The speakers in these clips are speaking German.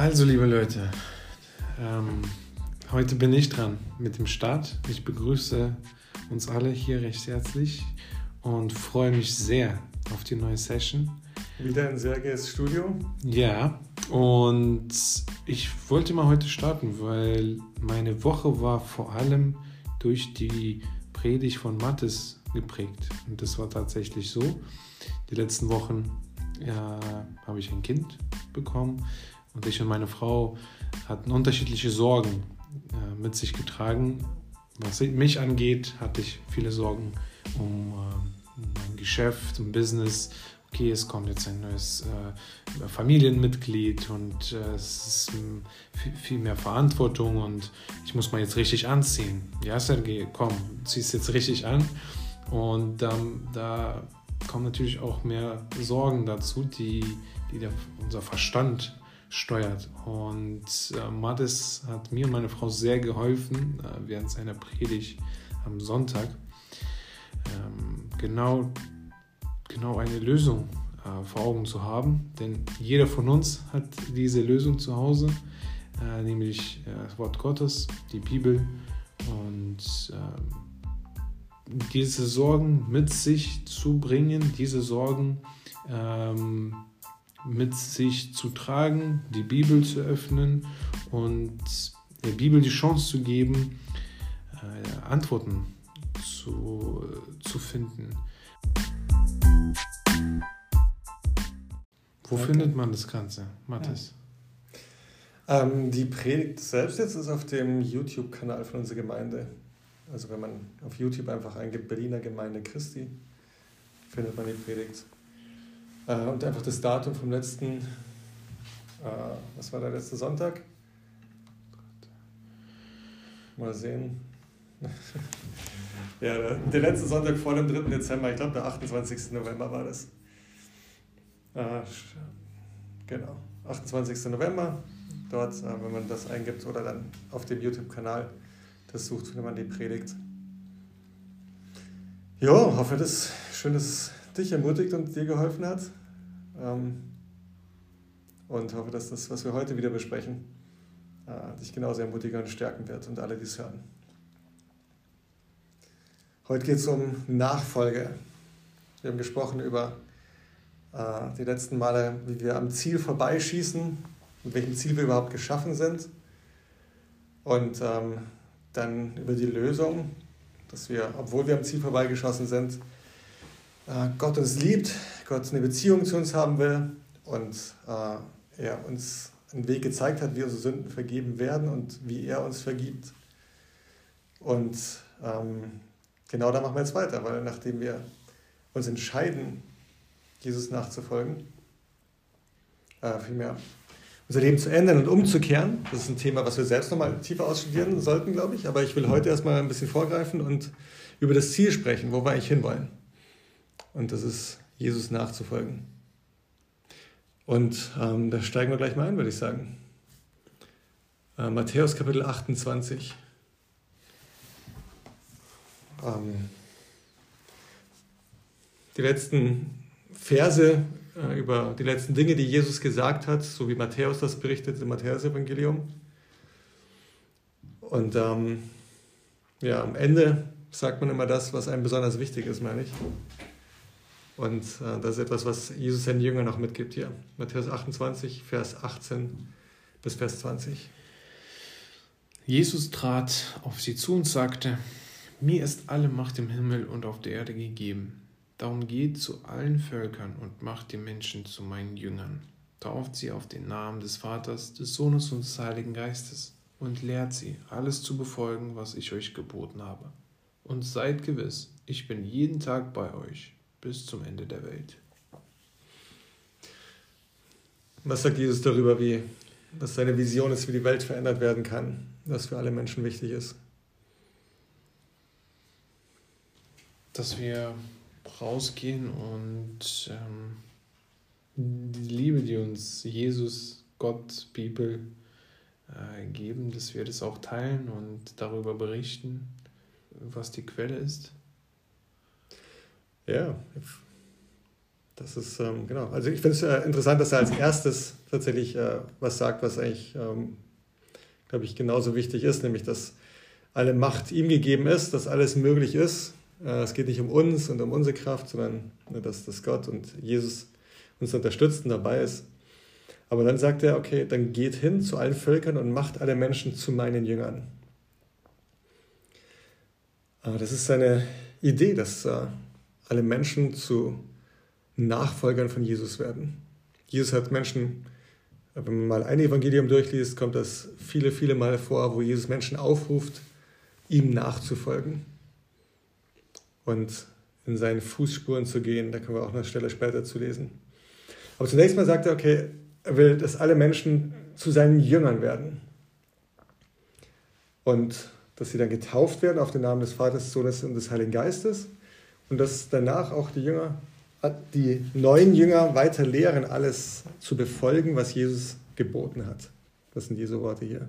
Also, liebe Leute, ähm, heute bin ich dran mit dem Start. Ich begrüße uns alle hier recht herzlich und freue mich sehr auf die neue Session. Wieder in Sergejs Studio? Ja, und ich wollte mal heute starten, weil meine Woche war vor allem durch die Predigt von Mattes geprägt. Und das war tatsächlich so. Die letzten Wochen ja, habe ich ein Kind bekommen und ich und meine Frau hatten unterschiedliche Sorgen äh, mit sich getragen. Was mich angeht, hatte ich viele Sorgen um, äh, um mein Geschäft, um Business. Okay, es kommt jetzt ein neues äh, Familienmitglied und äh, es ist ähm, viel, viel, mehr Verantwortung und ich muss mal jetzt richtig anziehen. Ja, Sergej, komm, ziehst jetzt richtig an. Und ähm, da kommen natürlich auch mehr Sorgen dazu, die, die der, unser Verstand steuert. Und äh, Mattes hat mir und meine Frau sehr geholfen äh, während seiner Predigt am Sonntag, ähm, genau, genau eine Lösung äh, vor Augen zu haben. Denn jeder von uns hat diese Lösung zu Hause, äh, nämlich äh, das Wort Gottes, die Bibel. Und ähm, diese Sorgen mit sich zu bringen, diese Sorgen ähm, mit sich zu tragen, die Bibel zu öffnen und der Bibel die Chance zu geben, äh, Antworten zu, zu finden. Wo okay. findet man das Ganze, Mathis? Ja. Ähm, die Predigt selbst jetzt ist auf dem YouTube-Kanal von unserer Gemeinde. Also wenn man auf YouTube einfach eingibt Berliner Gemeinde Christi, findet man die Predigt. Äh, und einfach das Datum vom letzten, äh, was war der letzte Sonntag? Mal sehen. ja, der, letzte Sonntag vor dem 3. Dezember, ich glaube der 28. November war das. Äh, genau, 28. November. Dort, äh, wenn man das eingibt oder dann auf dem YouTube-Kanal das sucht, findet man die Predigt. Ja, hoffe, das schön, dass dich ermutigt und dir geholfen hat. Ähm, und hoffe, dass das, was wir heute wieder besprechen, äh, dich genauso ermutigen und stärken wird und alle, die es hören. Heute geht es um Nachfolge. Wir haben gesprochen über äh, die letzten Male, wie wir am Ziel vorbeischießen, mit welchem Ziel wir überhaupt geschaffen sind. Und ähm, dann über die Lösung, dass wir, obwohl wir am Ziel vorbeigeschossen sind, Gott uns liebt, Gott eine Beziehung zu uns haben will und äh, er uns einen Weg gezeigt hat, wie unsere Sünden vergeben werden und wie er uns vergibt. Und ähm, genau da machen wir jetzt weiter, weil nachdem wir uns entscheiden, Jesus nachzufolgen, äh, vielmehr unser Leben zu ändern und umzukehren, das ist ein Thema, was wir selbst nochmal tiefer ausstudieren sollten, glaube ich. Aber ich will heute erstmal ein bisschen vorgreifen und über das Ziel sprechen, wo wir eigentlich hinwollen. Und das ist Jesus nachzufolgen. Und ähm, da steigen wir gleich mal ein, würde ich sagen. Äh, Matthäus Kapitel 28. Ähm, die letzten Verse äh, über die letzten Dinge, die Jesus gesagt hat, so wie Matthäus das berichtet im Matthäus-Evangelium. Und ähm, ja, am Ende sagt man immer das, was einem besonders wichtig ist, meine ich. Und äh, das ist etwas, was Jesus seinen Jüngern noch mitgibt hier. Matthäus 28, Vers 18 bis Vers 20. Jesus trat auf sie zu und sagte, mir ist alle Macht im Himmel und auf der Erde gegeben. Darum geht zu allen Völkern und macht die Menschen zu meinen Jüngern. Tauft sie auf den Namen des Vaters, des Sohnes und des Heiligen Geistes und lehrt sie, alles zu befolgen, was ich euch geboten habe. Und seid gewiss, ich bin jeden Tag bei euch bis zum Ende der Welt. Was sagt Jesus darüber, wie dass seine Vision ist, wie die Welt verändert werden kann, was für alle Menschen wichtig ist? Dass wir rausgehen und ähm, die Liebe, die uns Jesus, Gott, Bibel äh, geben, dass wir das auch teilen und darüber berichten, was die Quelle ist. Ja, Das ist, ähm, genau. Also ich finde es äh, interessant, dass er als erstes tatsächlich äh, was sagt, was eigentlich, ähm, glaube ich, genauso wichtig ist, nämlich dass alle Macht ihm gegeben ist, dass alles möglich ist. Äh, es geht nicht um uns und um unsere Kraft, sondern ne, dass, dass Gott und Jesus uns unterstützt und dabei ist. Aber dann sagt er, okay, dann geht hin zu allen Völkern und macht alle Menschen zu meinen Jüngern. Aber das ist seine Idee, dass äh, alle Menschen zu Nachfolgern von Jesus werden. Jesus hat Menschen, wenn man mal ein Evangelium durchliest, kommt das viele, viele Mal vor, wo Jesus Menschen aufruft, ihm nachzufolgen und in seinen Fußspuren zu gehen. Da können wir auch eine Stelle später zu lesen. Aber zunächst mal sagt er, okay, er will, dass alle Menschen zu seinen Jüngern werden. Und dass sie dann getauft werden auf den Namen des Vaters, Sohnes und des Heiligen Geistes. Und dass danach auch die Jünger die neuen Jünger weiter lehren, alles zu befolgen, was Jesus geboten hat. Das sind diese Worte hier.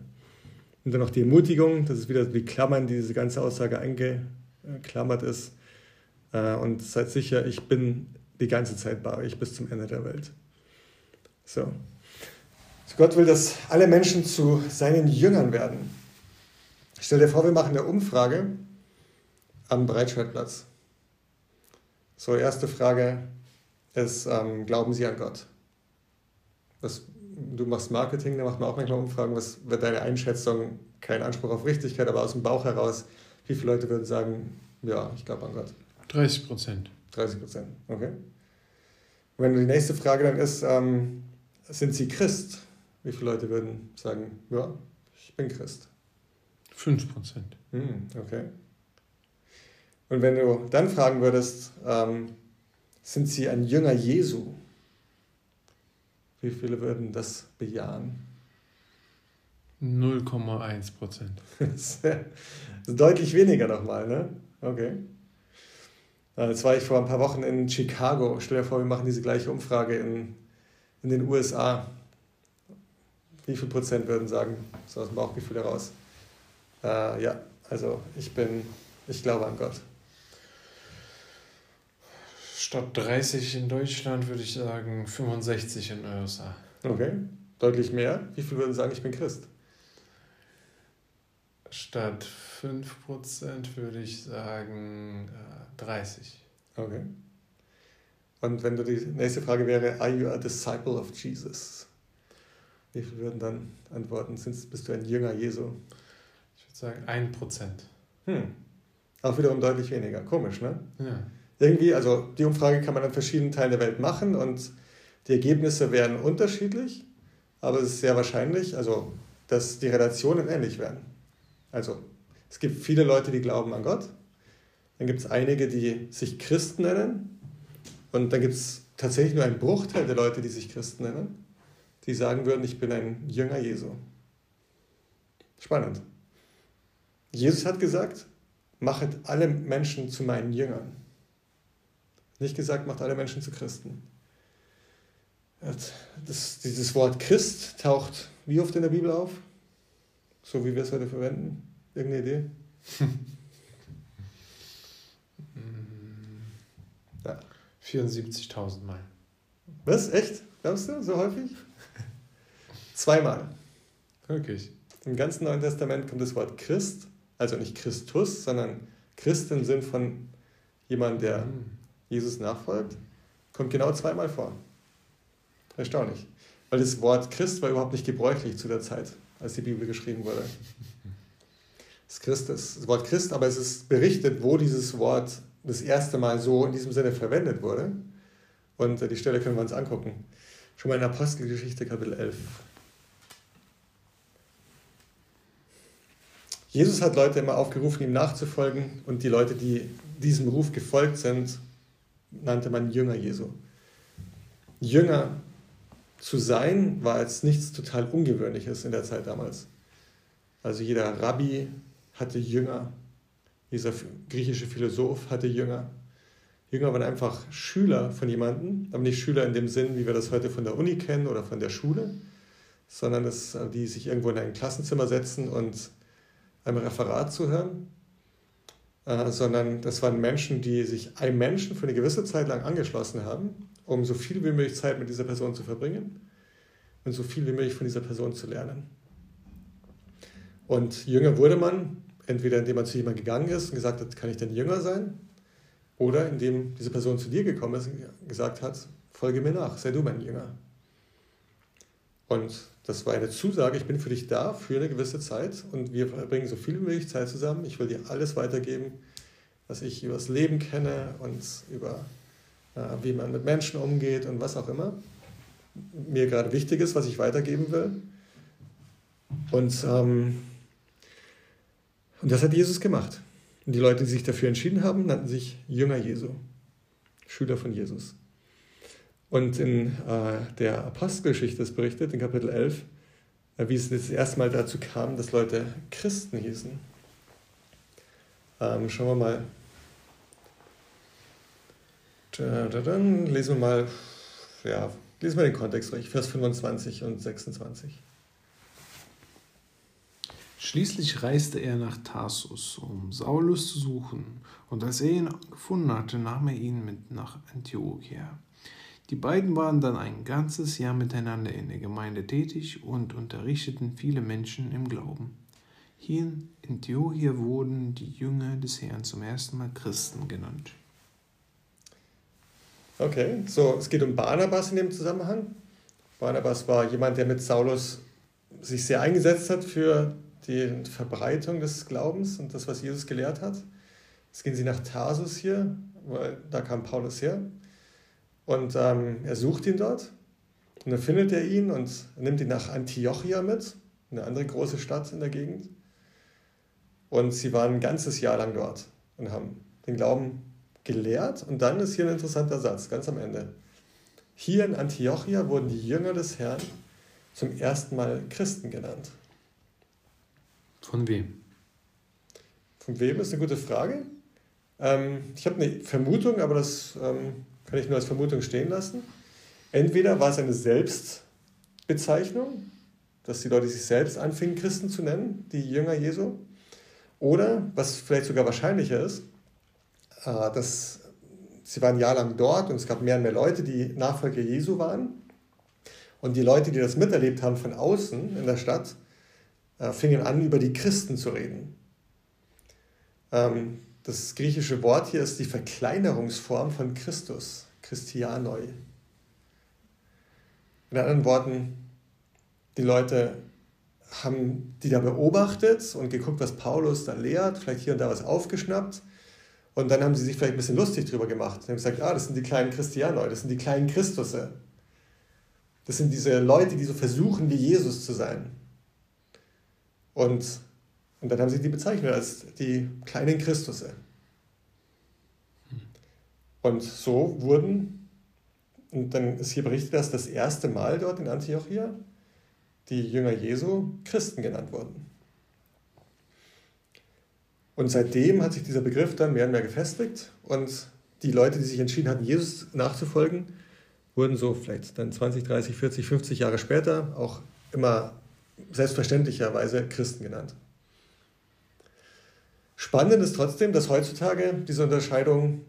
Und dann noch die Ermutigung, das ist wieder die Klammern, die diese ganze Aussage eingeklammert ist. Äh, und seid sicher, ich bin die ganze Zeit bei euch bis zum Ende der Welt. So. Gott will, dass alle Menschen zu seinen Jüngern werden. Stell dir vor, wir machen eine Umfrage am Breitscheidplatz. So, erste Frage ist, ähm, glauben Sie an Gott? Was, du machst Marketing, da macht man auch manchmal Umfragen. Was wird deine Einschätzung? Kein Anspruch auf Richtigkeit, aber aus dem Bauch heraus, wie viele Leute würden sagen, ja, ich glaube an Gott? 30 Prozent. 30 Prozent, okay. Und wenn die nächste Frage dann ist, ähm, sind Sie Christ? Wie viele Leute würden sagen, ja, ich bin Christ? 5 Prozent. Hm, okay. Und wenn du dann fragen würdest, ähm, sind sie ein Jünger Jesu? Wie viele würden das bejahen? 0,1 Prozent. deutlich weniger nochmal, ne? Okay. Äh, jetzt war ich vor ein paar Wochen in Chicago. Stell dir vor, wir machen diese gleiche Umfrage in, in den USA. Wie viel Prozent würden sagen, so aus dem Bauchgefühl heraus? Äh, ja, also ich bin, ich glaube an Gott. Statt 30 in Deutschland würde ich sagen 65 in den USA. Okay, deutlich mehr. Wie viele würden sagen, ich bin Christ? Statt 5% würde ich sagen äh, 30. Okay. Und wenn du die nächste Frage wäre, are you a disciple of Jesus? Wie viele würden dann antworten, bist du ein Jünger Jesu? Ich würde sagen 1%. Hm. Auch wiederum deutlich weniger. Komisch, ne? Ja irgendwie, also die Umfrage kann man in verschiedenen Teilen der Welt machen und die Ergebnisse werden unterschiedlich, aber es ist sehr wahrscheinlich, also dass die Relationen ähnlich werden. Also es gibt viele Leute, die glauben an Gott, dann gibt es einige, die sich Christen nennen und dann gibt es tatsächlich nur einen Bruchteil der Leute, die sich Christen nennen, die sagen würden, ich bin ein Jünger Jesu. Spannend. Jesus hat gesagt, machet alle Menschen zu meinen Jüngern. Nicht gesagt, macht alle Menschen zu Christen. Das, dieses Wort Christ taucht wie oft in der Bibel auf? So wie wir es heute verwenden? Irgendeine Idee? ja. 74.000 Mal. Was? Echt? Glaubst du? So häufig? Zweimal. Wirklich. Im ganzen Neuen Testament kommt das Wort Christ, also nicht Christus, sondern Christ im Sinn von jemand, der mhm. Jesus nachfolgt, kommt genau zweimal vor. Erstaunlich. Weil das Wort Christ war überhaupt nicht gebräuchlich zu der Zeit, als die Bibel geschrieben wurde. Das, Christ ist, das Wort Christ, aber es ist berichtet, wo dieses Wort das erste Mal so in diesem Sinne verwendet wurde. Und die Stelle können wir uns angucken. Schon mal in Apostelgeschichte Kapitel 11. Jesus hat Leute immer aufgerufen, ihm nachzufolgen und die Leute, die diesem Ruf gefolgt sind, nannte man Jünger Jesu. Jünger zu sein war jetzt nichts total Ungewöhnliches in der Zeit damals. Also jeder Rabbi hatte Jünger, dieser griechische Philosoph hatte Jünger. Jünger waren einfach Schüler von jemandem, aber nicht Schüler in dem Sinn, wie wir das heute von der Uni kennen oder von der Schule, sondern das, die sich irgendwo in ein Klassenzimmer setzen und einem Referat zuhören äh, sondern das waren Menschen, die sich einem Menschen für eine gewisse Zeit lang angeschlossen haben um so viel wie möglich Zeit mit dieser Person zu verbringen und so viel wie möglich von dieser Person zu lernen. Und jünger wurde man, entweder indem man zu jemandem gegangen ist und gesagt hat, kann ich denn jünger sein? Oder indem diese Person zu dir gekommen ist und gesagt hat, folge mir nach, sei du mein Jünger. Und das war eine Zusage, ich bin für dich da für eine gewisse Zeit und wir verbringen so viel wie möglich Zeit zusammen. Ich will dir alles weitergeben, was ich über das Leben kenne und über äh, wie man mit Menschen umgeht und was auch immer mir gerade wichtig ist, was ich weitergeben will. Und, ähm, und das hat Jesus gemacht. Und die Leute, die sich dafür entschieden haben, nannten sich Jünger Jesu, Schüler von Jesus. Und in äh, der Apostelgeschichte ist berichtet, in Kapitel 11, äh, wie es das erste Mal dazu kam, dass Leute Christen hießen. Ähm, schauen wir mal. Dann lesen wir mal, ja, lesen wir den Kontext durch, Vers 25 und 26. Schließlich reiste er nach Tarsus, um Saulus zu suchen, und als er ihn gefunden hatte, nahm er ihn mit nach Antiochia. Die beiden waren dann ein ganzes Jahr miteinander in der Gemeinde tätig und unterrichteten viele Menschen im Glauben. Hier in Antiochia wurden die Jünger des Herrn zum ersten Mal Christen genannt. Okay, so es geht um Barnabas in dem Zusammenhang. Barnabas war jemand, der mit Saulus sich sehr eingesetzt hat für die Verbreitung des Glaubens und das, was Jesus gelehrt hat. Jetzt gehen sie nach Tarsus hier, weil da kam Paulus her. Und ähm, er sucht ihn dort. Und dann findet er ihn und nimmt ihn nach Antiochia mit, eine andere große Stadt in der Gegend. Und sie waren ein ganzes Jahr lang dort und haben den Glauben gelehrt. Und dann ist hier ein interessanter Satz, ganz am Ende. Hier in Antiochia wurden die Jünger des Herrn zum ersten Mal Christen genannt. Von wem? Von wem ist eine gute Frage. Ähm, ich habe eine Vermutung, aber das ähm, kann ich nur als Vermutung stehen lassen. Entweder war es eine Selbstbezeichnung, dass die Leute sich selbst anfingen, Christen zu nennen, die Jünger Jesu. Oder, was vielleicht sogar wahrscheinlicher ist, äh, dass sie waren ein Jahr lang dort und es gab mehr und mehr Leute, die Nachfolger Jesu waren. Und die Leute, die das miterlebt haben von außen in der Stadt, äh, fingen an, über die Christen zu reden. Ähm, das griechische Wort hier ist die Verkleinerungsform von Christus, Christianoi. In anderen Worten, die Leute haben die da beobachtet und geguckt, was Paulus da lehrt, vielleicht hier und da was aufgeschnappt. Und dann haben sie sich vielleicht ein bisschen lustig drüber gemacht. Sie haben gesagt, ah, das sind die kleinen Christianoi, das sind die kleinen Christusse. Das sind diese Leute, die so versuchen, wie Jesus zu sein. Und und dann haben sie die bezeichnet als die kleinen Christusse. Und so wurden, und dann ist hier berichtet, dass das erste Mal dort in Antiochia die Jünger Jesu Christen genannt wurden. Und seitdem hat sich dieser Begriff dann mehr und mehr gefestigt und die Leute, die sich entschieden hatten, Jesus nachzufolgen, wurden so vielleicht dann 20, 30, 40, 50 Jahre später auch immer selbstverständlicherweise Christen genannt. Spannend ist trotzdem, dass heutzutage diese Unterscheidung,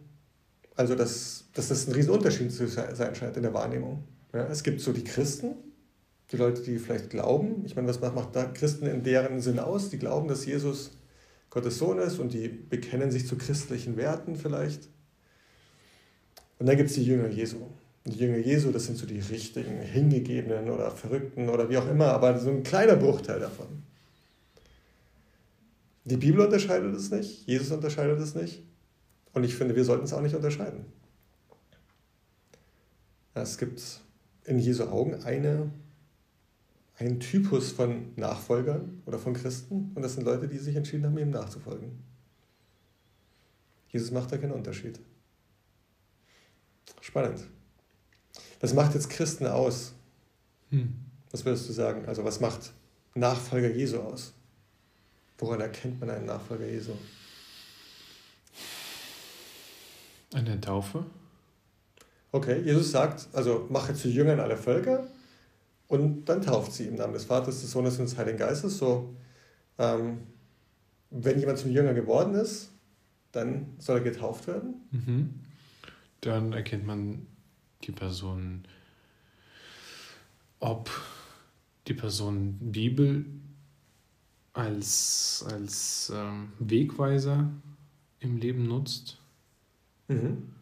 also dass, dass das ein Riesenunterschied zu sein scheint in der Wahrnehmung. Ja, es gibt so die Christen, die Leute, die vielleicht glauben. Ich meine, was macht da Christen in deren Sinn aus? Die glauben, dass Jesus Gottes Sohn ist und die bekennen sich zu christlichen Werten vielleicht. Und dann gibt es die Jünger Jesu. Die Jünger Jesu, das sind so die richtigen, hingegebenen oder Verrückten oder wie auch immer, aber so ein kleiner Bruchteil davon. Die Bibel unterscheidet es nicht, Jesus unterscheidet es nicht. Und ich finde, wir sollten es auch nicht unterscheiden. Es gibt in Jesu Augen eine, einen Typus von Nachfolgern oder von Christen und das sind Leute, die sich entschieden haben, ihm nachzufolgen. Jesus macht da keinen Unterschied. Spannend. Was macht jetzt Christen aus? Hm. Was würdest du sagen? Also was macht Nachfolger Jesu aus? Woran erkennt man einen Nachfolger Jesu? An der Taufe. Okay, Jesus sagt, also mache zu Jüngern alle Völker und dann tauft sie im Namen des Vaters, des Sohnes und des Heiligen Geistes. So, ähm, wenn jemand zum Jünger geworden ist, dann soll er getauft werden. Mhm. Dann erkennt man die Person, ob die Person Bibel als, als ähm, Wegweiser im Leben nutzt. Mhm.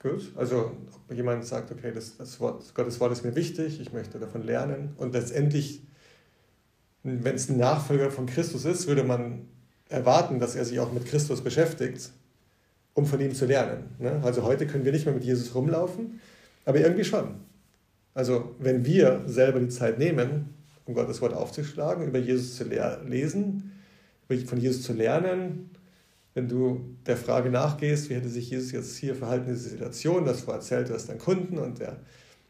Gut, also ob jemand sagt, okay, das, das Wort, Gottes Wort ist mir wichtig, ich möchte davon lernen und letztendlich, wenn es ein Nachfolger von Christus ist, würde man erwarten, dass er sich auch mit Christus beschäftigt, um von ihm zu lernen. Ne? Also heute können wir nicht mehr mit Jesus rumlaufen, aber irgendwie schon. Also wenn wir selber die Zeit nehmen, um Gottes Wort aufzuschlagen, über Jesus zu lesen, von Jesus zu lernen, wenn du der Frage nachgehst, wie hätte sich Jesus jetzt hier verhalten in dieser Situation, das vorher erzählt, du hast einen Kunden und der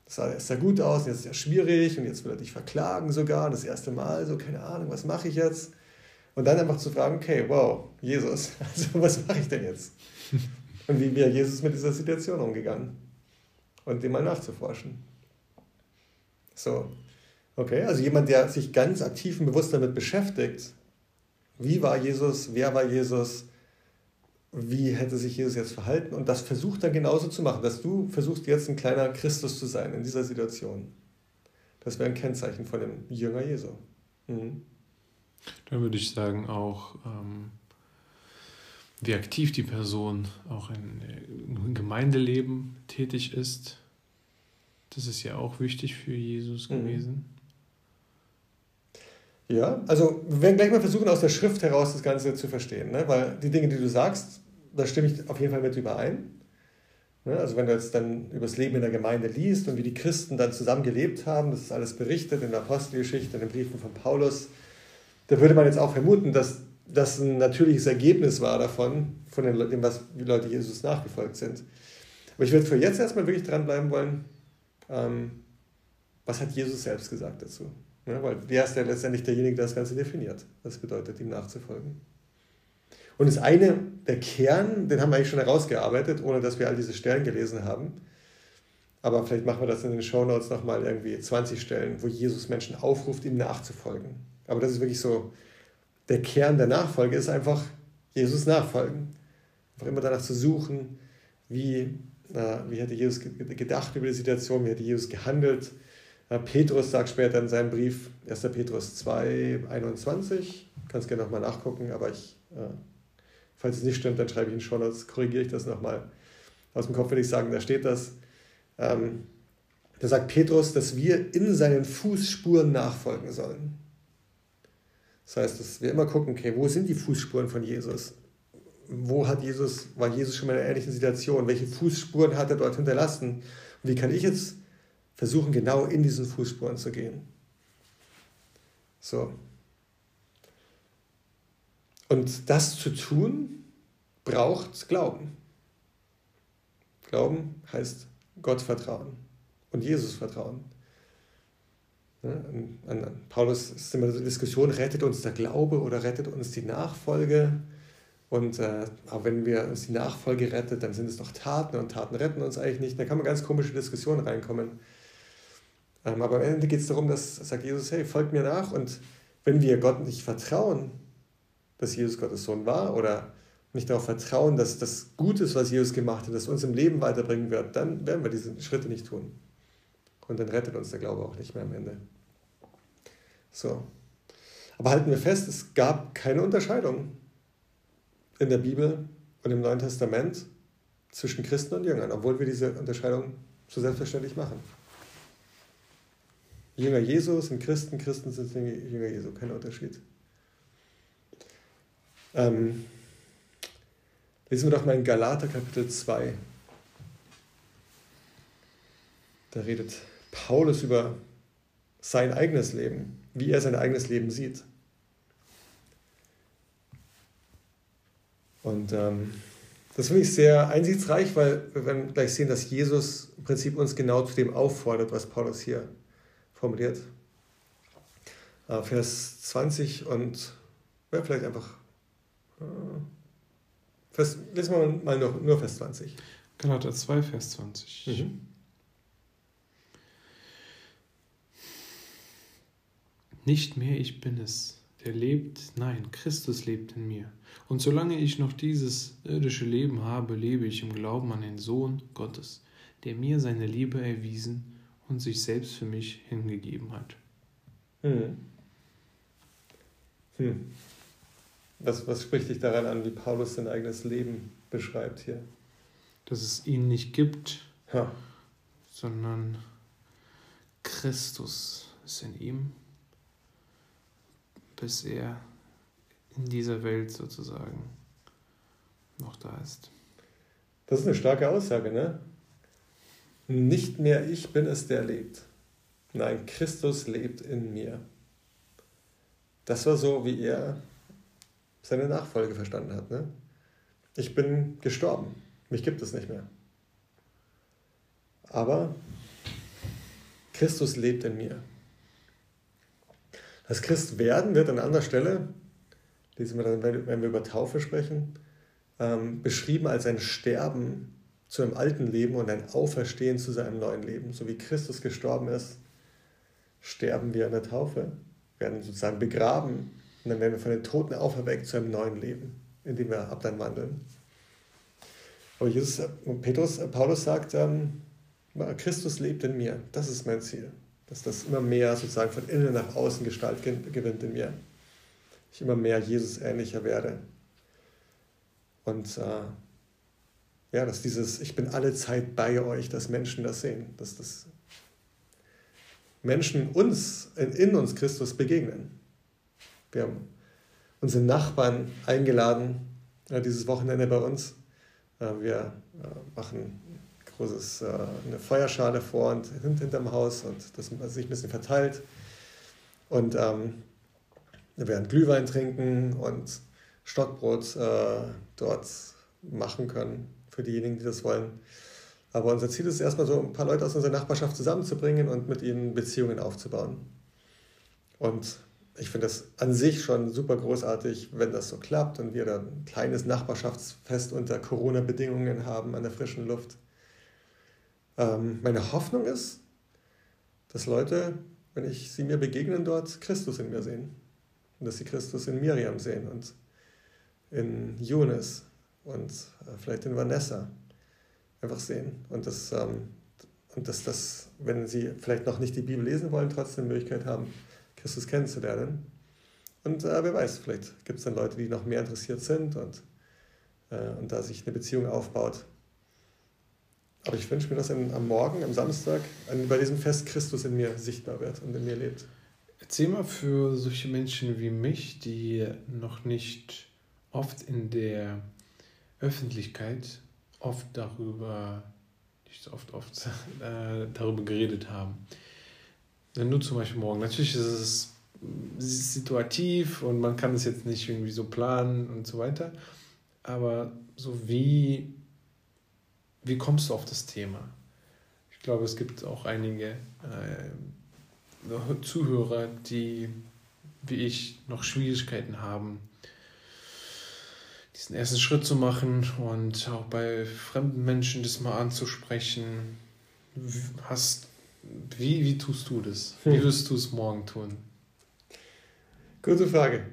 das sah erst sehr gut aus, jetzt ist ja schwierig und jetzt will er dich verklagen sogar, das erste Mal, so keine Ahnung, was mache ich jetzt? Und dann einfach zu fragen, okay, wow, Jesus, also was mache ich denn jetzt? Und wie wäre Jesus mit dieser Situation umgegangen? Und dem mal nachzuforschen. So, okay, also jemand, der sich ganz aktiv und bewusst damit beschäftigt, wie war Jesus, wer war Jesus, wie hätte sich Jesus jetzt verhalten und das versucht dann genauso zu machen, dass du versuchst jetzt ein kleiner Christus zu sein in dieser Situation. Das wäre ein Kennzeichen von dem Jünger Jesu. Mhm. Dann würde ich sagen auch, ähm, wie aktiv die Person auch im Gemeindeleben tätig ist. Das ist ja auch wichtig für Jesus mhm. Ja, also wir werden gleich mal versuchen, aus der Schrift heraus das Ganze zu verstehen, ne? weil die Dinge, die du sagst, da stimme ich auf jeden Fall mit überein. Ne? Also wenn du jetzt dann über das Leben in der Gemeinde liest und wie die Christen dann zusammen gelebt haben, das ist alles berichtet in der Apostelgeschichte, in den Briefen von Paulus, da würde man jetzt auch vermuten, dass das ein natürliches Ergebnis war davon, von dem, was die Leute Jesus nachgefolgt sind. Aber ich würde für jetzt erstmal wirklich dranbleiben wollen, ähm, was hat Jesus selbst gesagt dazu? Ja, weil der ist ja letztendlich derjenige, der das Ganze definiert. Was bedeutet, ihm nachzufolgen. Und das eine, der Kern, den haben wir eigentlich schon herausgearbeitet, ohne dass wir all diese Stellen gelesen haben. Aber vielleicht machen wir das in den Show Notes nochmal irgendwie 20 Stellen, wo Jesus Menschen aufruft, ihm nachzufolgen. Aber das ist wirklich so, der Kern der Nachfolge ist einfach Jesus nachfolgen. Einfach immer danach zu suchen, wie, na, wie hätte Jesus gedacht über die Situation, wie hätte Jesus gehandelt, Petrus sagt später in seinem Brief, 1. Petrus 2, 21, kannst gerne nochmal nachgucken, aber ich, äh, falls es nicht stimmt, dann schreibe ich ihn schon, sonst korrigiere ich das nochmal. Aus dem Kopf würde ich sagen, da steht das. Ähm, da sagt Petrus, dass wir in seinen Fußspuren nachfolgen sollen. Das heißt, dass wir immer gucken, okay, wo sind die Fußspuren von Jesus? Wo hat Jesus, war Jesus schon mal in einer ähnlichen Situation? Welche Fußspuren hat er dort hinterlassen? Und wie kann ich jetzt versuchen genau in diesen Fußspuren zu gehen. So. Und das zu tun, braucht Glauben. Glauben heißt Gott vertrauen und Jesus vertrauen. An, an Paulus ist immer so eine Diskussion, rettet uns der Glaube oder rettet uns die Nachfolge? Und äh, auch wenn wir uns die Nachfolge rettet, dann sind es doch Taten und Taten retten uns eigentlich nicht. Da kann man ganz komische Diskussionen reinkommen. Ähm, aber am Ende geht es darum, dass sagt Jesus, hey, folgt mir nach. Und wenn wir Gott nicht vertrauen, dass Jesus Gottes Sohn war oder nicht darauf vertrauen, dass das gut ist, was Jesus gemacht hat, das uns im Leben weiterbringen wird, dann werden wir diese Schritte nicht tun. Und dann rettet uns der Glaube auch nicht mehr am Ende. So. Aber halten wir fest, es gab keine Unterscheidung in der Bibel und im Neuen Testament zwischen Christen und Jüngern, obwohl wir diese Unterscheidung so selbstverständlich machen. Jünger Jesu sind Christen, Christen sind Jünger Jesu, kein Unterschied. Ähm, lesen wir doch mal in Galater Kapitel 2. Da redet Paulus über sein eigenes Leben, wie er sein eigenes Leben sieht. Und ähm, das finde ich sehr einsichtsreich, weil wir werden gleich sehen, dass Jesus im Prinzip uns genau zu dem auffordert, was Paulus hier formuliert. Äh, Vers 20 und ja, vielleicht einfach. Äh, Vers, lesen wir mal nur, nur Vers 20. Galater 2, Vers 20. Mhm. Nicht mehr ich bin es, der lebt, nein, Christus lebt in mir. Und solange ich noch dieses irdische Leben habe, lebe ich im Glauben an den Sohn Gottes, der mir seine Liebe erwiesen und sich selbst für mich hingegeben hat. Hm. Hm. Was, was spricht dich daran an, wie Paulus sein eigenes Leben beschreibt hier? Dass es ihn nicht gibt, ha. sondern Christus ist in ihm, bis er in dieser Welt sozusagen noch da ist. Das ist eine starke Aussage, ne? Nicht mehr ich bin es, der lebt. Nein, Christus lebt in mir. Das war so, wie er seine Nachfolge verstanden hat. Ne? Ich bin gestorben. Mich gibt es nicht mehr. Aber Christus lebt in mir. Das Christwerden wird an anderer Stelle, lesen wir dann, wenn wir über Taufe sprechen, ähm, beschrieben als ein Sterben zu einem alten Leben und ein Auferstehen zu seinem neuen Leben. So wie Christus gestorben ist, sterben wir in der Taufe, werden sozusagen begraben und dann werden wir von den Toten auferweckt zu einem neuen Leben, in dem wir ab dann wandeln. Aber Jesus, Petrus, Paulus sagt, ähm, Christus lebt in mir. Das ist mein Ziel. Dass das immer mehr sozusagen von innen nach außen Gestalt gewinnt in mir. Ich immer mehr Jesus ähnlicher werde. Und äh, ja, dass dieses Ich bin alle Zeit bei euch, dass Menschen das sehen. Dass das Menschen uns, in, uns Christus begegnen. Wir haben unsere Nachbarn eingeladen, ja, dieses Wochenende bei uns. Äh, wir äh, machen großes, äh, eine Feuerschale vor und hinterm Haus und das sich ein bisschen verteilt. Und ähm, wir werden Glühwein trinken und Stockbrot äh, dort machen können für diejenigen, die das wollen. Aber unser Ziel ist erstmal so, ein paar Leute aus unserer Nachbarschaft zusammenzubringen und mit ihnen Beziehungen aufzubauen. Und ich finde das an sich schon super großartig, wenn das so klappt und wir dann ein kleines Nachbarschaftsfest unter Corona-Bedingungen haben an der frischen Luft. Ähm, meine Hoffnung ist, dass Leute, wenn ich sie mir begegnen dort, Christus in mir sehen. Und dass sie Christus in Miriam sehen und in Jonas und äh, vielleicht in Vanessa einfach sehen. Und dass, ähm, und dass das, wenn sie vielleicht noch nicht die Bibel lesen wollen, trotzdem die Möglichkeit haben, Christus kennenzulernen. Und äh, wer weiß, vielleicht gibt es dann Leute, die noch mehr interessiert sind und, äh, und da sich eine Beziehung aufbaut. Aber ich wünsche mir, dass am Morgen, am Samstag, bei diesem Fest Christus in mir sichtbar wird und in mir lebt. Erzähl mal für solche Menschen wie mich, die noch nicht oft in der Öffentlichkeit oft darüber, nicht so oft, oft äh, darüber geredet haben. Wenn du zum Beispiel morgen, natürlich ist es situativ und man kann es jetzt nicht irgendwie so planen und so weiter, aber so wie wie kommst du auf das Thema? Ich glaube, es gibt auch einige äh, Zuhörer, die wie ich noch Schwierigkeiten haben, diesen ersten Schritt zu machen und auch bei fremden Menschen das mal anzusprechen. Hast, wie, wie tust du das? Wie hm. wirst du es morgen tun? Gute Frage.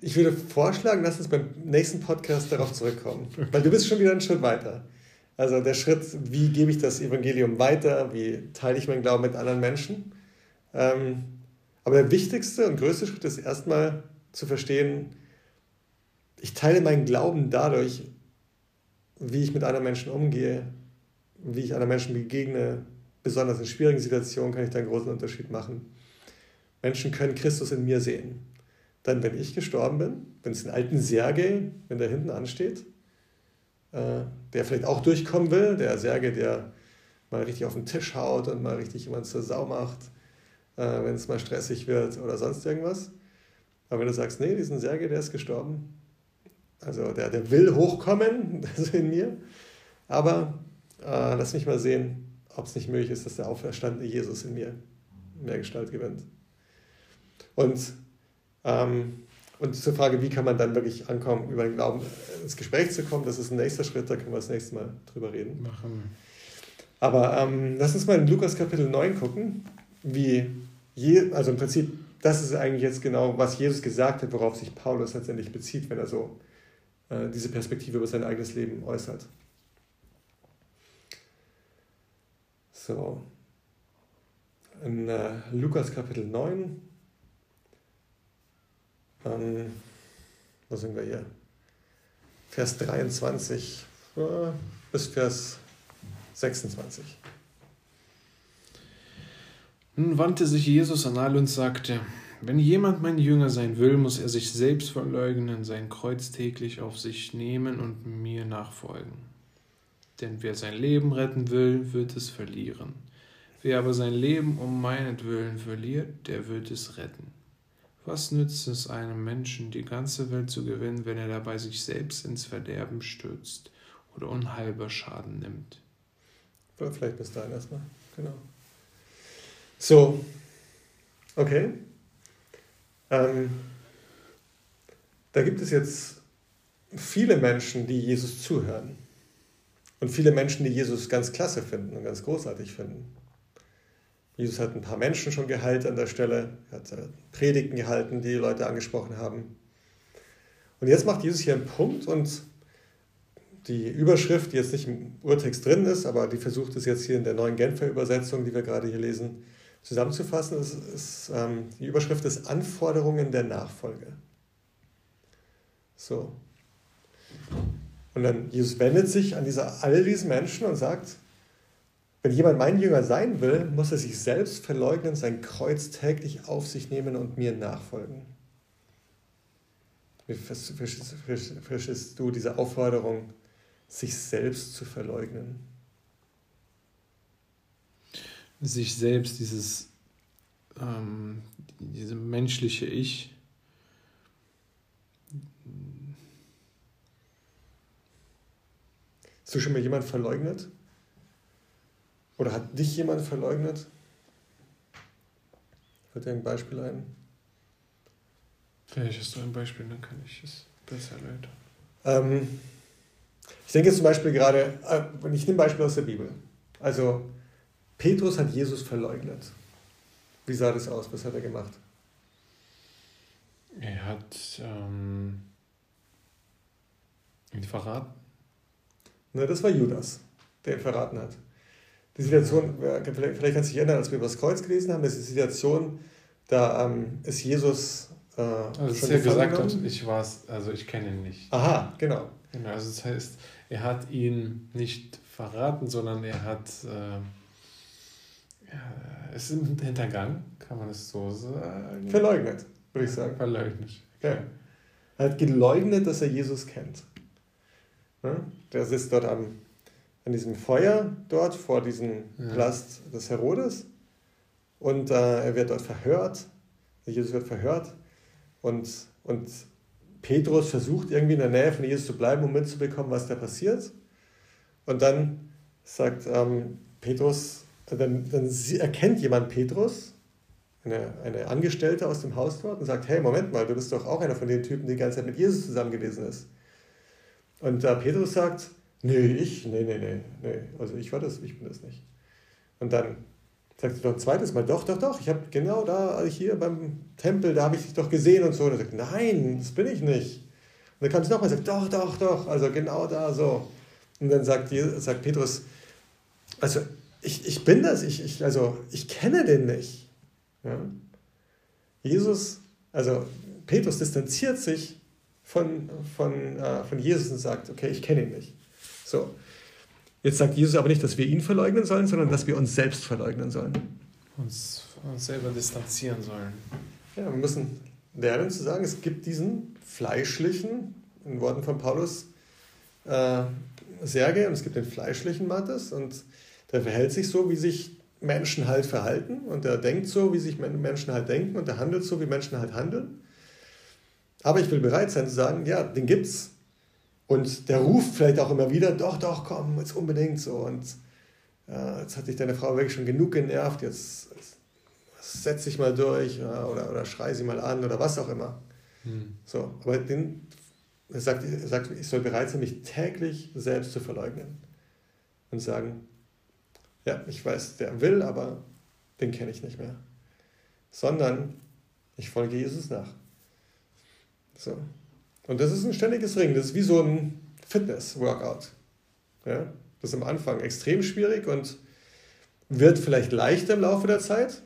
Ich würde vorschlagen, lass uns beim nächsten Podcast darauf zurückkommen. Weil du bist schon wieder einen Schritt weiter. Also der Schritt, wie gebe ich das Evangelium weiter, wie teile ich meinen Glauben mit anderen Menschen. Ähm, aber der wichtigste und größte Schritt ist erstmal zu verstehen, ich teile meinen Glauben dadurch, wie ich mit anderen Menschen umgehe, wie ich anderen Menschen begegne. Besonders in schwierigen Situationen kann ich da einen großen Unterschied machen. Menschen können Christus in mir sehen. Dann, wenn ich gestorben bin, wenn es den alten Sergei, wenn der hinten ansteht, äh, der vielleicht auch durchkommen will, der Särge, der mal richtig auf den Tisch haut und mal richtig jemand zur Sau macht, äh, wenn es mal stressig wird oder sonst irgendwas. Aber wenn du sagst, nee, diesen Särge, der ist gestorben, also der, der will hochkommen, das in mir, aber äh, lass mich mal sehen, ob es nicht möglich ist, dass der auferstandene Jesus in mir mehr Gestalt gewinnt. Und ähm, und zur Frage, wie kann man dann wirklich ankommen, über den Glauben ins Gespräch zu kommen, das ist ein nächster Schritt, da können wir das nächste Mal drüber reden. Machen. Aber ähm, lass uns mal in Lukas Kapitel 9 gucken, wie, je, also im Prinzip, das ist eigentlich jetzt genau, was Jesus gesagt hat, worauf sich Paulus letztendlich bezieht, wenn er so äh, diese Perspektive über sein eigenes Leben äußert. So. In äh, Lukas Kapitel 9. Ähm, wo sind wir hier? Vers 23 äh, bis Vers 26. Nun wandte sich Jesus an alle und sagte, wenn jemand mein Jünger sein will, muss er sich selbst verleugnen, sein Kreuz täglich auf sich nehmen und mir nachfolgen. Denn wer sein Leben retten will, wird es verlieren. Wer aber sein Leben um meinetwillen verliert, der wird es retten. Was nützt es einem Menschen, die ganze Welt zu gewinnen, wenn er dabei sich selbst ins Verderben stürzt oder unheilbar Schaden nimmt? Vielleicht bis dahin erstmal. Genau. So, okay. Ähm, da gibt es jetzt viele Menschen, die Jesus zuhören. Und viele Menschen, die Jesus ganz klasse finden und ganz großartig finden. Jesus hat ein paar Menschen schon geheilt an der Stelle, hat äh, Predigten gehalten, die, die Leute angesprochen haben. Und jetzt macht Jesus hier einen Punkt und die Überschrift, die jetzt nicht im Urtext drin ist, aber die versucht es jetzt hier in der neuen Genfer Übersetzung, die wir gerade hier lesen, zusammenzufassen, ist, ist ähm, die Überschrift ist Anforderungen der Nachfolge. So. Und dann Jesus wendet sich an diese, all diesen Menschen und sagt, wenn jemand mein Jünger sein will, muss er sich selbst verleugnen, sein Kreuz täglich auf sich nehmen und mir nachfolgen. Wie verstehst du diese Aufforderung, sich selbst zu verleugnen? Sich selbst, dieses ähm, diese menschliche Ich, Hast du schon mal jemand verleugnet? Oder hat dich jemand verleugnet? Fällt dir ein Beispiel ein? Vielleicht hast du ein Beispiel, dann kann ich es besser erläutern. Ähm, ich denke jetzt zum Beispiel gerade, äh, ich nehme ein Beispiel aus der Bibel. Also, Petrus hat Jesus verleugnet. Wie sah das aus? Was hat er gemacht? Er hat ähm, ihn verraten. Ne, das war Judas, der ihn verraten hat. Die Situation, vielleicht, vielleicht kannst du dich erinnern, als wir über das Kreuz gelesen haben, ist die Situation, da ähm, ist Jesus. Äh, also, dass er gesagt hat, ich war's, also ich kenne ihn nicht. Aha, genau. Genau, also das heißt, er hat ihn nicht verraten, sondern er hat äh, ja, es ist hintergangen, kann man es so sagen. Verleugnet, würde ich sagen. Verleugnet. Ja. Er hat geleugnet, dass er Jesus kennt. Der sitzt dort am, an diesem Feuer dort vor diesem ja. Palast des Herodes und äh, er wird dort verhört. Jesus wird verhört und, und Petrus versucht irgendwie in der Nähe von Jesus zu bleiben, um mitzubekommen, was da passiert. Und dann sagt ähm, Petrus, dann, dann erkennt jemand Petrus, eine, eine Angestellte aus dem Haus dort, und sagt, hey, Moment mal, du bist doch auch einer von den Typen, die die ganze Zeit mit Jesus zusammen gewesen ist. Und da Petrus sagt, nee, ich, nee, nee, nee, nee, also ich war das, ich bin das nicht. Und dann sagt er doch ein zweites Mal, doch, doch, doch, ich habe genau da, hier beim Tempel, da habe ich dich doch gesehen und so. Und er sagt, nein, das bin ich nicht. Und dann kam es nochmal und sagt, doch, doch, doch, also genau da, so. Und dann sagt, sagt Petrus, also ich, ich bin das, ich, ich, also ich kenne den nicht. Ja? Jesus, also Petrus distanziert sich von, von, äh, von Jesus und sagt, okay, ich kenne ihn nicht. So. Jetzt sagt Jesus aber nicht, dass wir ihn verleugnen sollen, sondern dass wir uns selbst verleugnen sollen. Uns, uns selber distanzieren sollen. Ja, wir müssen lernen zu sagen, es gibt diesen fleischlichen, in Worten von Paulus, äh, Serge und es gibt den fleischlichen Mattes und der verhält sich so, wie sich Menschen halt verhalten und der denkt so, wie sich Menschen halt denken und der handelt so, wie Menschen halt handeln. Aber ich will bereit sein zu sagen, ja, den gibt's. Und der ruft vielleicht auch immer wieder, doch, doch, komm, jetzt unbedingt so. Und ja, jetzt hat dich deine Frau wirklich schon genug genervt, jetzt, jetzt setz dich mal durch ja, oder, oder schrei sie mal an oder was auch immer. Hm. So, aber den, er, sagt, er sagt, ich soll bereit sein, mich täglich selbst zu verleugnen. Und sagen, ja, ich weiß, der will, aber den kenne ich nicht mehr. Sondern ich folge Jesus nach. So. Und das ist ein ständiges Ringen. Das ist wie so ein Fitness-Workout. Ja? Das ist am Anfang extrem schwierig und wird vielleicht leichter im Laufe der Zeit,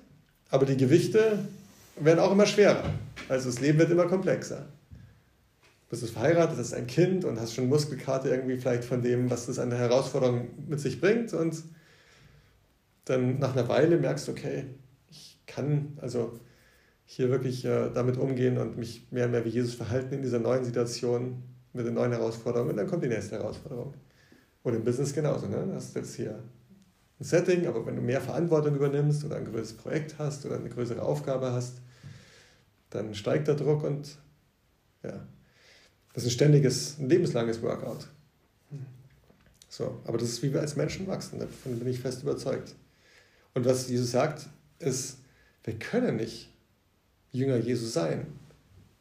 aber die Gewichte werden auch immer schwerer. Also das Leben wird immer komplexer. Du bist verheiratet, hast ein Kind und hast schon Muskelkarte irgendwie vielleicht von dem, was das an Herausforderung mit sich bringt. Und dann nach einer Weile merkst du, okay, ich kann also hier wirklich äh, damit umgehen und mich mehr und mehr wie Jesus verhalten in dieser neuen Situation mit den neuen Herausforderungen. Und dann kommt die nächste Herausforderung. Und im Business genauso. Ne? Du hast jetzt hier ein Setting, aber wenn du mehr Verantwortung übernimmst oder ein größeres Projekt hast oder eine größere Aufgabe hast, dann steigt der Druck und ja, das ist ein ständiges, ein lebenslanges Workout. So, aber das ist, wie wir als Menschen wachsen, davon bin ich fest überzeugt. Und was Jesus sagt, ist, wir können nicht Jünger Jesu sein,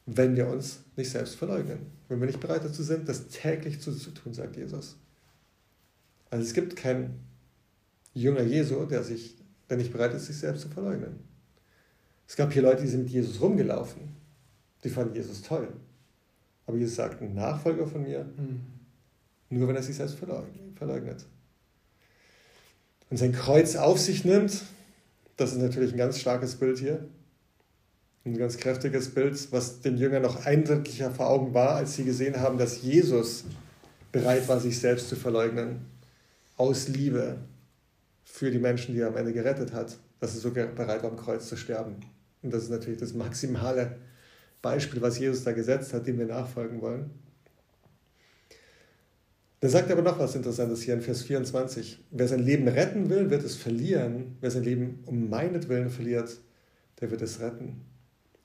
wenn wir uns nicht selbst verleugnen. Wenn wir nicht bereit dazu sind, das täglich zu, zu tun, sagt Jesus. Also es gibt keinen Jünger Jesu, der, sich, der nicht bereit ist, sich selbst zu verleugnen. Es gab hier Leute, die sind mit Jesus rumgelaufen. Die fanden Jesus toll. Aber Jesus sagt, ein Nachfolger von mir, mhm. nur wenn er sich selbst verleugnet. Und sein Kreuz auf sich nimmt, das ist natürlich ein ganz starkes Bild hier. Ein ganz kräftiges Bild, was den Jüngern noch eindrücklicher vor Augen war, als sie gesehen haben, dass Jesus bereit war, sich selbst zu verleugnen. Aus Liebe für die Menschen, die er am Ende gerettet hat, dass er sogar bereit war, am Kreuz zu sterben. Und das ist natürlich das maximale Beispiel, was Jesus da gesetzt hat, dem wir nachfolgen wollen. Dann sagt er aber noch was Interessantes hier in Vers 24. Wer sein Leben retten will, wird es verlieren. Wer sein Leben um meinetwillen verliert, der wird es retten.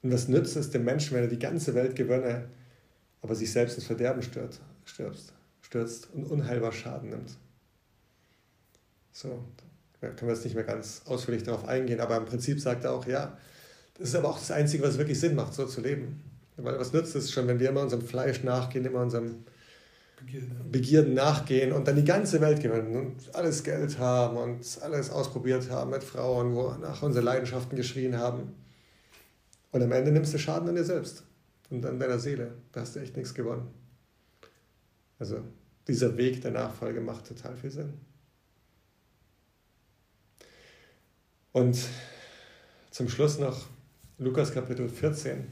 Und was nützt es dem Menschen, wenn er die ganze Welt gewönne, aber sich selbst ins Verderben stürzt, stürzt, stürzt und unheilbar Schaden nimmt? So, da können wir jetzt nicht mehr ganz ausführlich darauf eingehen, aber im Prinzip sagt er auch, ja, das ist aber auch das Einzige, was wirklich Sinn macht, so zu leben. Weil was nützt es schon, wenn wir immer unserem Fleisch nachgehen, immer unserem Begierden, Begierden nachgehen und dann die ganze Welt gewinnen und alles Geld haben und alles ausprobiert haben mit Frauen, wo nach unsere Leidenschaften geschrien haben. Und am Ende nimmst du Schaden an dir selbst und an deiner Seele. Da hast du echt nichts gewonnen. Also dieser Weg der Nachfolge macht total viel Sinn. Und zum Schluss noch Lukas Kapitel 14.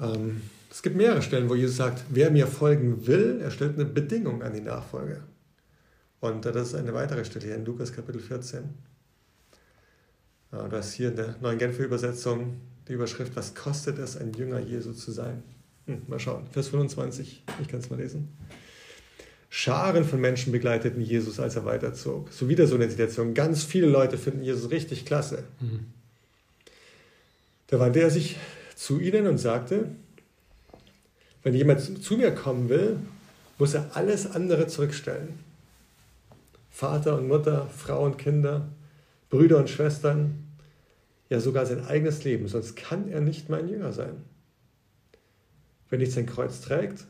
Ähm, es gibt mehrere Stellen, wo Jesus sagt, wer mir folgen will, er stellt eine Bedingung an die Nachfolge. Und das ist eine weitere Stelle hier in Lukas Kapitel 14. Äh, das ist hier in der neuen Genfer Übersetzung die Überschrift, was kostet es, ein Jünger Jesu zu sein? Hm, mal schauen, Vers 25, ich kann es mal lesen. Scharen von Menschen begleiteten Jesus, als er weiterzog. So wieder so eine Situation. Ganz viele Leute finden Jesus richtig klasse. Mhm. Da wandte er sich zu ihnen und sagte, wenn jemand zu mir kommen will, muss er alles andere zurückstellen. Vater und Mutter, Frau und Kinder, Brüder und Schwestern, ja sogar sein eigenes Leben, sonst kann er nicht mein Jünger sein. Wer nicht sein Kreuz trägt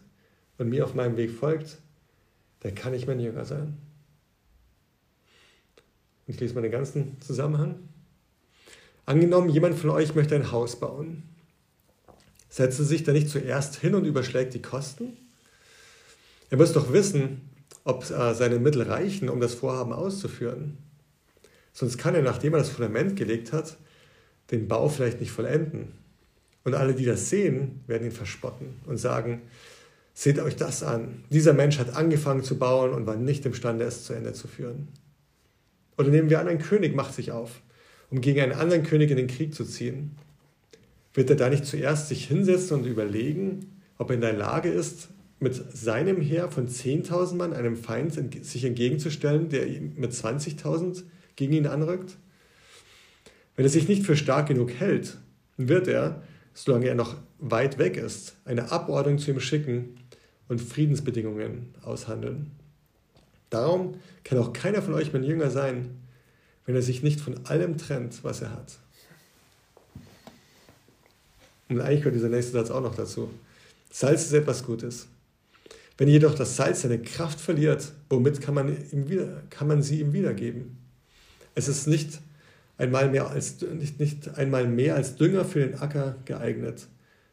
und mir auf meinem Weg folgt, der kann nicht mein Jünger sein. Und ich lese mal den ganzen Zusammenhang. Angenommen, jemand von euch möchte ein Haus bauen. Setzt er sich da nicht zuerst hin und überschlägt die Kosten? Er muss doch wissen, ob äh, seine Mittel reichen, um das Vorhaben auszuführen. Sonst kann er, nachdem er das Fundament gelegt hat, den Bau vielleicht nicht vollenden. Und alle, die das sehen, werden ihn verspotten und sagen, Seht euch das an. Dieser Mensch hat angefangen zu bauen und war nicht imstande, es zu Ende zu führen. Oder nehmen wir an, ein König macht sich auf, um gegen einen anderen König in den Krieg zu ziehen. Wird er da nicht zuerst sich hinsetzen und überlegen, ob er in der Lage ist, mit seinem Heer von 10.000 Mann einem Feind sich entgegenzustellen, der mit 20.000 gegen ihn anrückt? Wenn er sich nicht für stark genug hält, wird er, solange er noch weit weg ist, eine Abordnung zu ihm schicken, und Friedensbedingungen aushandeln. Darum kann auch keiner von euch mein Jünger sein, wenn er sich nicht von allem trennt, was er hat. Und eigentlich gehört dieser nächste Satz auch noch dazu. Salz ist etwas Gutes. Wenn jedoch das Salz seine Kraft verliert, womit kann man, ihm wieder, kann man sie ihm wiedergeben? Es ist nicht einmal, mehr als, nicht, nicht einmal mehr als Dünger für den Acker geeignet.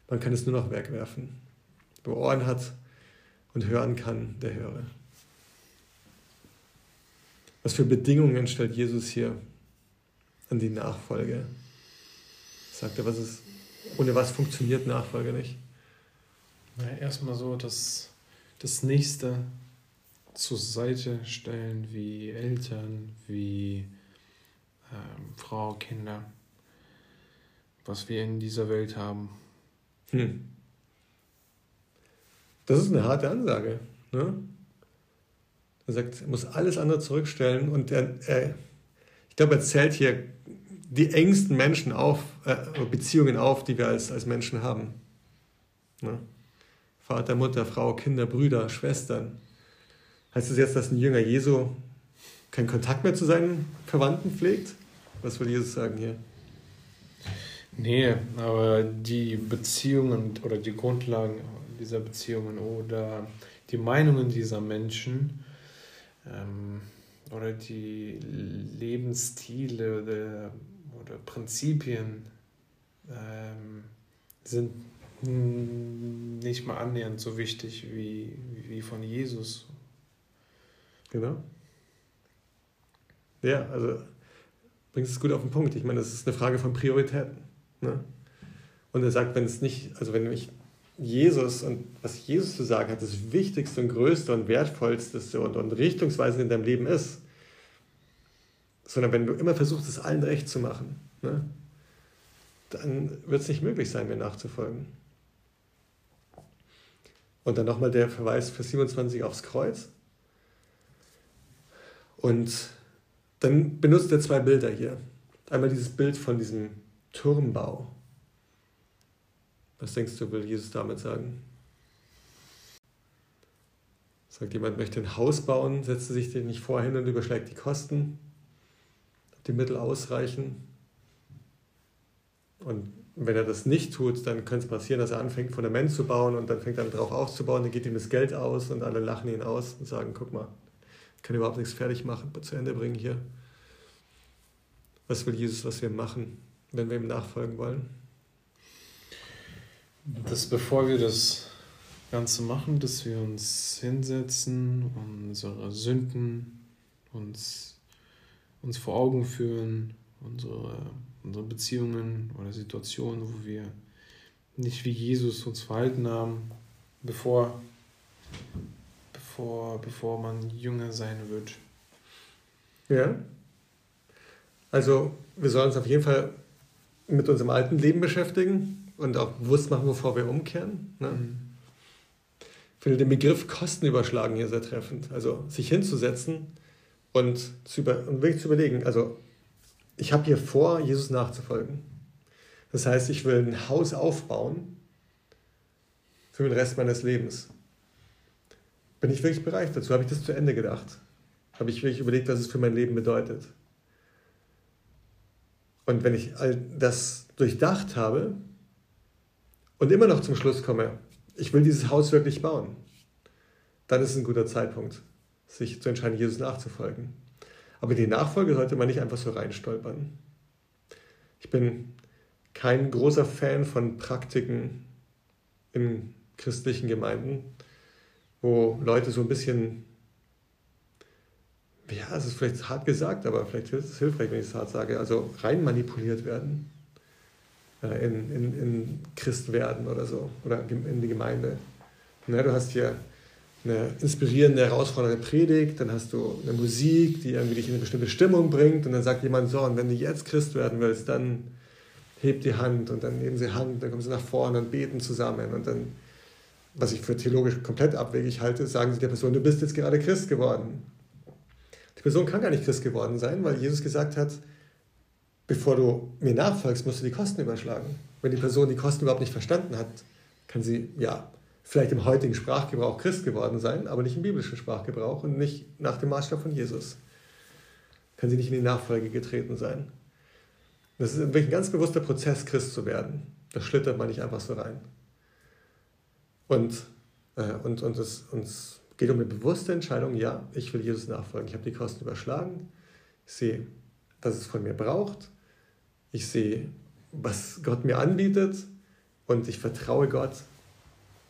Man kann es nur noch wegwerfen. Wer Ohren hat, und hören kann, der höre. Was für Bedingungen stellt Jesus hier an die Nachfolge? Sagt er, was ist, ohne was funktioniert Nachfolge nicht? Na, erstmal so, dass das Nächste zur Seite stellen, wie Eltern, wie ähm, Frau, Kinder, was wir in dieser Welt haben. Hm. Das ist eine harte Ansage. Ne? Er sagt, er muss alles andere zurückstellen und er, er, ich glaube, er zählt hier die engsten Menschen auf, äh, Beziehungen auf, die wir als, als Menschen haben. Ne? Vater, Mutter, Frau, Kinder, Brüder, Schwestern. Heißt das jetzt, dass ein Jünger Jesu keinen Kontakt mehr zu seinen Verwandten pflegt? Was würde Jesus sagen hier? Nee, aber die Beziehungen oder die Grundlagen dieser Beziehungen oder die Meinungen dieser Menschen ähm, oder die Lebensstile oder, Prinzipien ähm, sind nicht mal annähernd so wichtig wie, wie von Jesus. Genau. Ja, also bringst es gut auf den Punkt. Ich meine, das ist eine Frage von Prioritäten. Ne? Und er sagt, wenn es nicht, also wenn ich Jesus und was Jesus zu sagen hat, das Wichtigste und Größte und Wertvollste und, und richtungsweisend in deinem Leben ist, sondern wenn du immer versuchst, es allen recht zu machen, ne, dann wird es nicht möglich sein, mir nachzufolgen. Und dann nochmal der Verweis für 27 aufs Kreuz. Und dann benutzt er zwei Bilder hier. Einmal dieses Bild von diesem Turmbau. Was denkst du, will Jesus damit sagen? Sagt jemand, möchte ein Haus bauen, setzt sich den nicht vorhin und überschlägt die Kosten, die Mittel ausreichen. Und wenn er das nicht tut, dann könnte es passieren, dass er anfängt, Fundament zu bauen und dann fängt er drauf aufzubauen, dann geht ihm das Geld aus und alle lachen ihn aus und sagen, guck mal, ich kann überhaupt nichts fertig machen, zu Ende bringen hier. Was will Jesus, was wir machen, wenn wir ihm nachfolgen wollen? Dass bevor wir das Ganze machen, dass wir uns hinsetzen, unsere Sünden uns, uns vor Augen führen, unsere unsere Beziehungen oder Situationen, wo wir nicht wie Jesus uns verhalten haben, bevor, bevor, bevor man jünger sein wird. Ja. Also wir sollen uns auf jeden Fall mit unserem alten Leben beschäftigen und auch bewusst machen, bevor wir umkehren. Ne? Mhm. Ich finde den Begriff Kosten überschlagen hier sehr treffend. Also sich hinzusetzen und, zu über, und wirklich zu überlegen, also ich habe hier vor, Jesus nachzufolgen. Das heißt, ich will ein Haus aufbauen für den Rest meines Lebens. Bin ich wirklich bereit dazu? Habe ich das zu Ende gedacht? Habe ich wirklich überlegt, was es für mein Leben bedeutet? Und wenn ich all das durchdacht habe und immer noch zum Schluss komme, ich will dieses Haus wirklich bauen, dann ist es ein guter Zeitpunkt, sich zu entscheiden, Jesus nachzufolgen. Aber die Nachfolge sollte man nicht einfach so reinstolpern. Ich bin kein großer Fan von Praktiken in christlichen Gemeinden, wo Leute so ein bisschen, ja, es ist vielleicht hart gesagt, aber vielleicht ist es hilfreich, wenn ich es hart sage, also rein manipuliert werden äh, in, in, in Christ werden oder so, oder in die Gemeinde. Du hast hier eine inspirierende, herausfordernde Predigt, dann hast du eine Musik, die irgendwie dich in eine bestimmte Stimmung bringt und dann sagt jemand so, und wenn du jetzt Christ werden willst, dann heb die Hand und dann nehmen sie Hand, dann kommen sie nach vorne und beten zusammen und dann, was ich für theologisch komplett abwegig halte, sagen sie der Person, du bist jetzt gerade Christ geworden. Die Person kann gar nicht Christ geworden sein, weil Jesus gesagt hat, bevor du mir nachfolgst, musst du die Kosten überschlagen. Wenn die Person die Kosten überhaupt nicht verstanden hat, kann sie, ja, vielleicht im heutigen Sprachgebrauch Christ geworden sein, aber nicht im biblischen Sprachgebrauch und nicht nach dem Maßstab von Jesus. Kann sie nicht in die Nachfolge getreten sein. Das ist wirklich ein ganz bewusster Prozess, Christ zu werden. Das schlittert man nicht einfach so rein. Und, äh, und, und es uns geht um eine bewusste Entscheidung, ja, ich will Jesus nachfolgen. Ich habe die Kosten überschlagen. Ich sehe, was es von mir braucht. Ich sehe, was Gott mir anbietet. Und ich vertraue Gott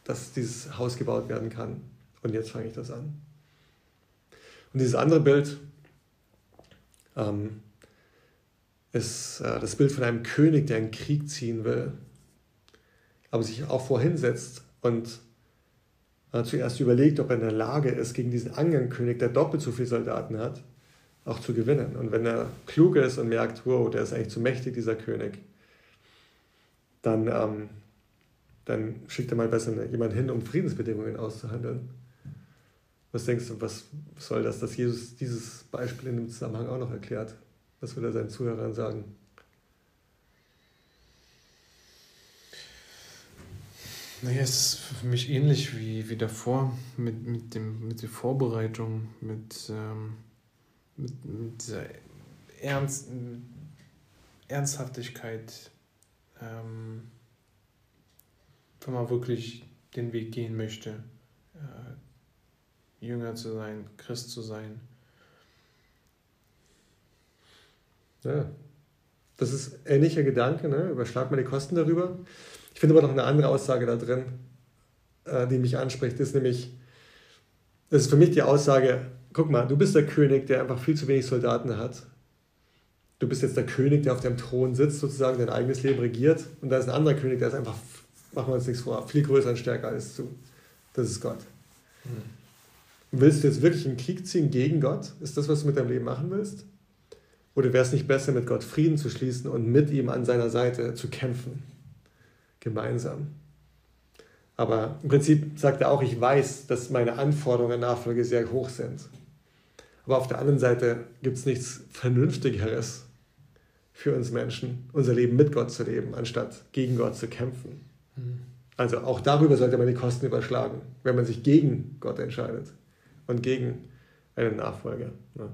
dass dieses Haus gebaut werden kann. Und jetzt fange ich das an. Und dieses andere Bild ähm, ist äh, das Bild von einem König, der einen Krieg ziehen will, aber sich auch vorhinsetzt und äh, zuerst überlegt, ob er in der Lage ist, gegen diesen anderen König, der doppelt so viele Soldaten hat, auch zu gewinnen. Und wenn er klug ist und merkt, wow, der ist eigentlich zu mächtig, dieser König, dann, ähm, dann schickt er mal besser jemanden hin, um Friedensbedingungen auszuhandeln. Was denkst du, was soll das, dass Jesus dieses Beispiel in dem Zusammenhang auch noch erklärt? Was will er seinen Zuhörern sagen? Naja, es ist für mich ähnlich wie, wie davor mit, mit, dem, mit der Vorbereitung, mit, ähm, mit, mit dieser Ernst, Ernsthaftigkeit, ähm, wenn man wirklich den Weg gehen möchte, äh, Jünger zu sein, Christ zu sein. Ja, das ist ähnlicher Gedanke, ne? überschlag mal die Kosten darüber. Ich finde aber noch eine andere Aussage da drin, äh, die mich anspricht, ist nämlich, das ist für mich die Aussage, guck mal, du bist der König, der einfach viel zu wenig Soldaten hat. Du bist jetzt der König, der auf dem Thron sitzt, sozusagen dein eigenes Leben regiert. Und da ist ein anderer König, der ist einfach, machen wir uns nichts vor, viel größer und stärker als du. Das ist Gott. Mhm. Willst du jetzt wirklich einen Krieg ziehen gegen Gott? Ist das, was du mit deinem Leben machen willst? Oder wäre es nicht besser, mit Gott Frieden zu schließen und mit ihm an seiner Seite zu kämpfen? Gemeinsam. Aber im Prinzip sagt er auch, ich weiß, dass meine Anforderungen an Nachfolge sehr hoch sind. Aber auf der anderen Seite gibt es nichts Vernünftigeres für uns Menschen, unser Leben mit Gott zu leben, anstatt gegen Gott zu kämpfen. Also auch darüber sollte man die Kosten überschlagen, wenn man sich gegen Gott entscheidet und gegen einen Nachfolger. Ja. Ne?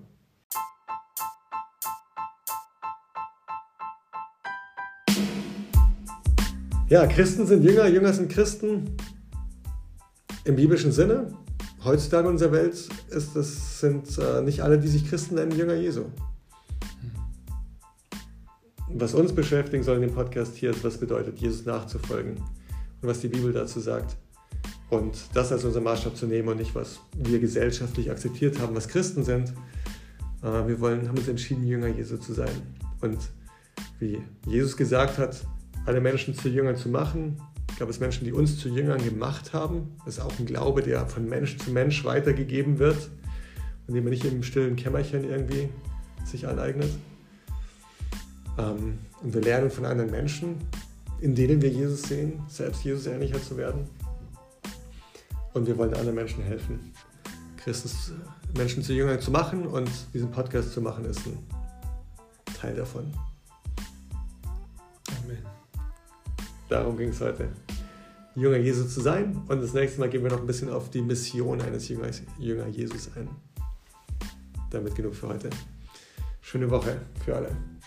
Ja, Christen sind Jünger, Jünger sind Christen im biblischen Sinne. Heutzutage in unserer Welt ist das, sind äh, nicht alle, die sich Christen nennen, Jünger Jesu. Was uns beschäftigen soll in dem Podcast hier ist, was bedeutet, Jesus nachzufolgen und was die Bibel dazu sagt. Und das als unser Maßstab zu nehmen und nicht, was wir gesellschaftlich akzeptiert haben, was Christen sind. Äh, wir wollen, haben uns entschieden, Jünger Jesu zu sein. Und wie Jesus gesagt hat, alle Menschen zu Jüngern zu machen. Gab es Menschen, die uns zu Jüngern gemacht haben. Das ist auch ein Glaube, der von Mensch zu Mensch weitergegeben wird und den man nicht im stillen Kämmerchen irgendwie sich aneignet. Ähm, und wir lernen von anderen Menschen, in denen wir Jesus sehen, selbst Jesus ähnlicher zu werden. Und wir wollen anderen Menschen helfen, Christus Menschen zu Jüngern zu machen und diesen Podcast zu machen, ist ein Teil davon. Darum ging es heute. Jünger Jesus zu sein. Und das nächste Mal gehen wir noch ein bisschen auf die Mission eines Jüngers, Jünger Jesus ein. Damit genug für heute. Schöne Woche für alle.